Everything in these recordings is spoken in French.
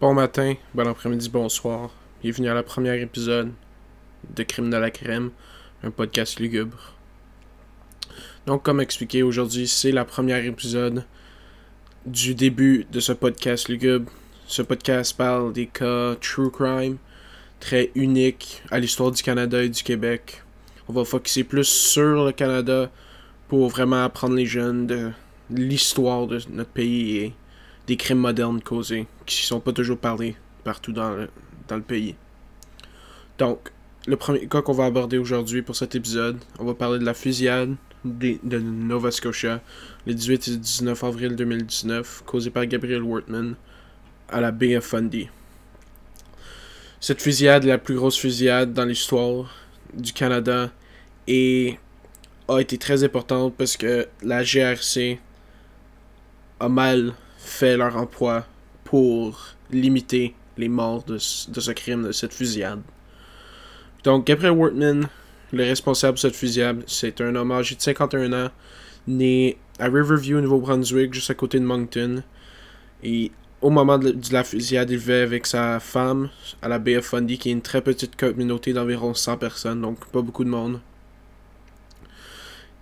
Bon matin, bon après-midi, bonsoir. Bienvenue à la première épisode de Crime de la Crème, un podcast lugubre. Donc, comme expliqué, aujourd'hui, c'est la première épisode du début de ce podcast lugubre. Ce podcast parle des cas true crime, très uniques à l'histoire du Canada et du Québec. On va focuser plus sur le Canada pour vraiment apprendre les jeunes de l'histoire de notre pays et des crimes modernes causés, qui ne sont pas toujours parlés partout dans le, dans le pays. Donc, le premier cas qu'on va aborder aujourd'hui pour cet épisode, on va parler de la fusillade de, de Nova Scotia le 18 et 19 avril 2019, causée par Gabriel Wortman à la Bay of Fundy. Cette fusillade est la plus grosse fusillade dans l'histoire du Canada et a été très importante parce que la GRC a mal fait leur emploi pour limiter les morts de, ce crime, de cette fusillade. Donc, Gabriel Wortman, le responsable de cette fusillade, c'est un homme âgé de 51 ans, né à Riverview, au Nouveau-Brunswick, juste à côté de Moncton. Et au moment de, la fusillade, il vivait avec sa femme à la of Fundy, qui est une très petite communauté d'environ 100 personnes, donc pas beaucoup de monde.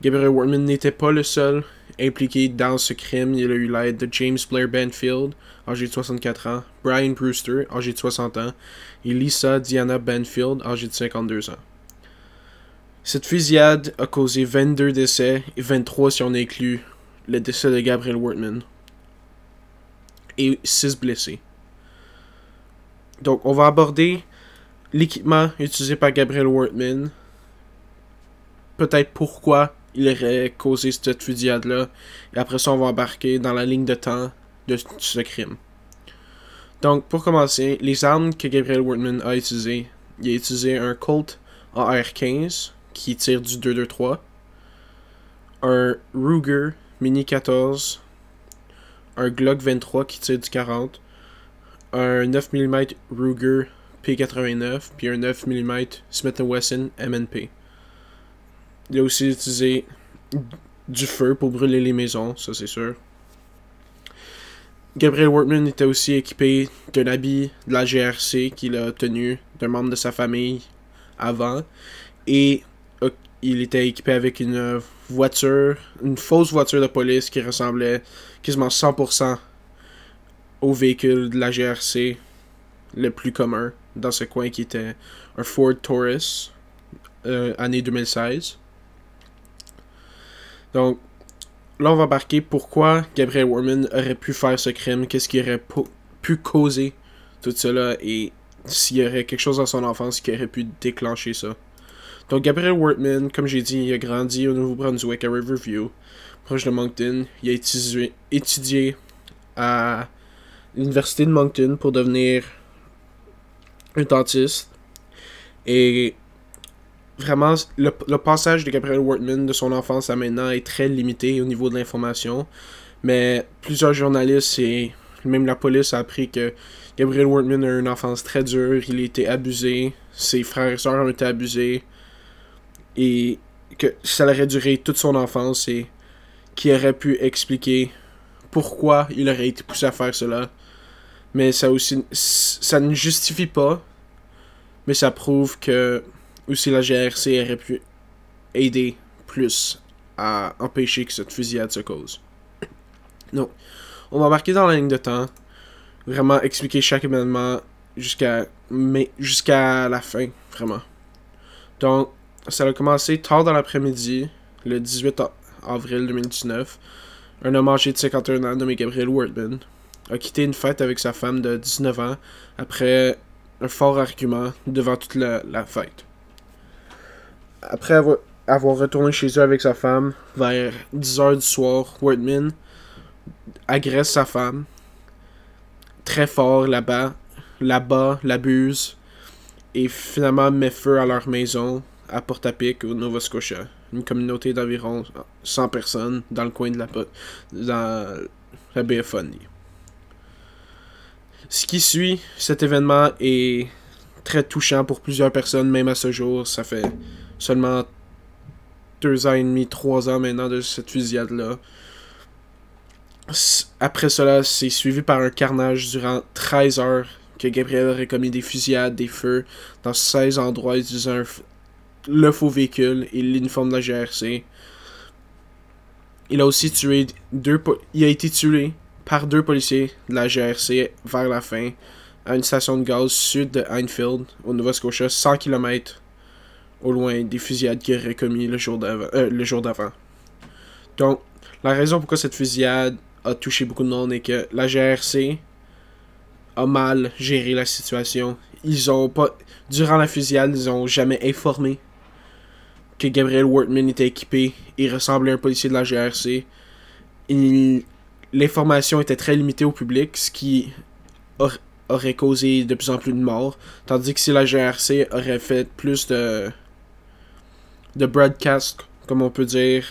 Gabriel Wortman n'était pas le seul impliqué dans ce crime. Il a eu l'aide de James Blair Banfield, âgé de 64 ans, Brian Brewster, âgé de 60 ans, et Lisa Diana Banfield, âgée de 52 ans. Cette fusillade a causé 22 décès et 23 si on inclut le décès de Gabriel Wortman. Et 6 blessés. Donc, on va aborder l'équipement utilisé par Gabriel Wortman. Peut-être pourquoi il aurait causé cette fusillade-là. Et après ça, on va embarquer dans la ligne de temps de ce crime. Donc, pour commencer, les armes que Gabriel Wortman a utilisées, il a utilisé un Colt AR-15 qui tire du 2-2-3, un Ruger Mini 14, un Glock 23 qui tire du 40, un 9 mm Ruger P89, puis un 9 mm Smith Wesson MNP. Il a aussi utilisé du feu pour brûler les maisons, ça c'est sûr. Gabriel Wortman était aussi équipé d'un habit de la GRC qu'il a obtenu d'un membre de sa famille avant. Et il était équipé avec une voiture, une fausse voiture de police qui ressemblait quasiment 100% au véhicule de la GRC le plus commun dans ce coin qui était un Ford Taurus euh, année 2016. Donc, là, on va embarquer pourquoi Gabriel Warman aurait pu faire ce crime, qu'est-ce qui aurait pu causer tout cela? Et s'il y aurait quelque chose dans son enfance qui aurait pu déclencher ça? Donc, Gabriel Wortman, comme j'ai dit, il a grandi au Nouveau-Brunswick à Riverview, proche de Moncton. Il a étudié, étudié à l'Université de Moncton pour devenir un dentiste. Et vraiment, le, passage de Gabriel Wortman de son enfance à maintenant est très limité au niveau de l'information. Mais plusieurs journalistes et même la police a appris que Gabriel Wortman a une enfance très dure. Il a été abusé. Ses frères et sœurs ont été abusés. Et que ça aurait duré toute son enfance et qui aurait pu expliquer pourquoi il aurait été poussé à faire cela. Mais ça aussi. Ça ne justifie pas. Mais ça prouve que aussi la GRC aurait pu aider plus à empêcher que cette fusillade se cause. Donc, on va marquer dans la ligne de temps, vraiment expliquer chaque événement jusqu'à la fin, vraiment. Donc, ça a commencé tard dans l'après-midi, le 18 avril 2019. Un homme âgé de 51 ans nommé Gabriel Wortman a quitté une fête avec sa femme de 19 ans après un fort argument devant toute la fête. Après avoir, retourné chez eux avec sa femme, vers 10h du soir, Wortman agresse sa femme très fort là-bas, là-bas, l'abuse et finalement met feu à leur maison à Portapic au Nova Scotia. Une communauté d'environ 100 personnes dans le coin de la, dans la baie Ce qui suit cet événement est très touchant pour plusieurs personnes, même à ce jour. Ça fait seulement deux ans et demi, trois ans maintenant de cette fusillade-là. après cela, c'est suivi par un carnage durant 13 heures que Gabriel aurait commis des fusillades, des feux dans 16 endroits utilisant le faux véhicule et l'uniforme de la GRC. Il a aussi tué deux il a été tué par deux policiers de la GRC vers la fin à une station de gaz sud de Enfield au Nova Scotia 100 km au loin des fusillades qu'il aurait commis le jour d'avant. Euh, le jour d'avant. Donc, la raison pourquoi cette fusillade a touché beaucoup de monde est que la GRC a mal géré la situation. Ils ont pas. Durant la fusillade, ils ont jamais informé que Gabriel Wortman était équipé et ressemblait à un policier de la GRC. L'information était très limitée au public, ce qui aurait causé de plus en plus de morts. Tandis que si la GRC aurait fait plus de de broadcast, comme on peut dire,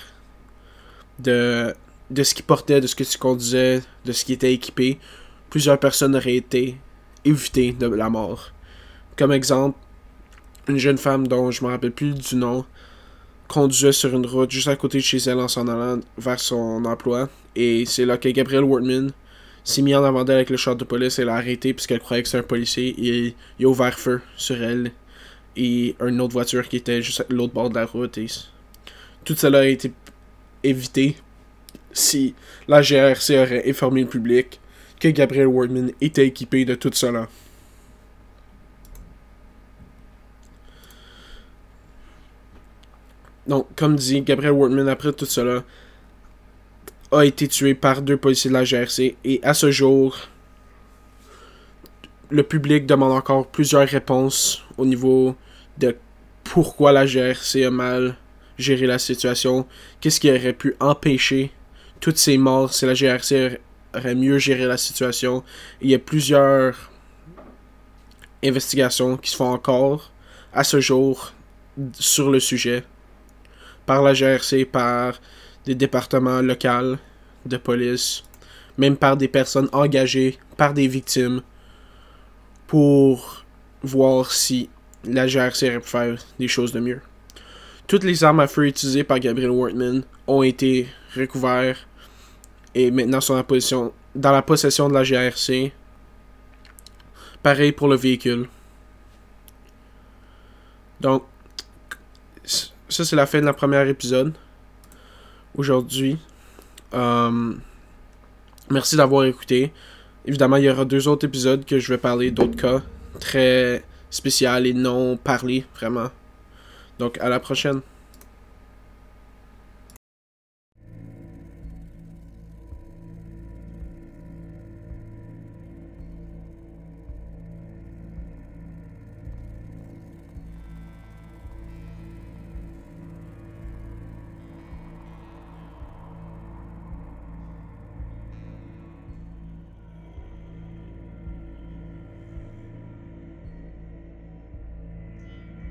de, ce qui portait, de ce que tu conduisais, de ce qui était équipé, plusieurs personnes auraient été évitées de la mort. Comme exemple, une jeune femme dont je me rappelle plus du nom conduisait sur une route juste à côté de chez elle en s'en allant vers son emploi. Et c'est là que Gabriel Wortman s'est mis en avant d'elle avec le char de police et l'a arrêté puisqu'elle croyait que c'était un policier et il a ouvert feu sur elle et une autre voiture qui était juste à l'autre bord de la route. Tout cela a été évité si la GRC aurait informé le public que Gabriel Wardman était équipé de tout cela. Donc, comme dit, Gabriel Wardman, après tout cela, a été tué par deux policiers de la GRC. Et à ce jour, le public demande encore plusieurs réponses au niveau de pourquoi la GRC a mal géré la situation, qu'est-ce qui aurait pu empêcher toutes ces morts si la GRC aurait mieux géré la situation. Il y a plusieurs investigations qui se font encore à ce jour sur le sujet par la GRC, par des départements locaux de police, même par des personnes engagées, par des victimes, pour voir si la GRC aurait pu faire des choses de mieux. Toutes les armes à feu utilisées par Gabriel Wortman ont été recouvertes et maintenant sont dans la possession de la GRC. Pareil pour le véhicule. Donc, ça c'est la fin de la première épisode. Aujourd'hui. Euh, merci d'avoir écouté. Évidemment, il y aura deux autres épisodes que je vais parler d'autres cas très spécial et non parlé, vraiment. Donc, à la prochaine.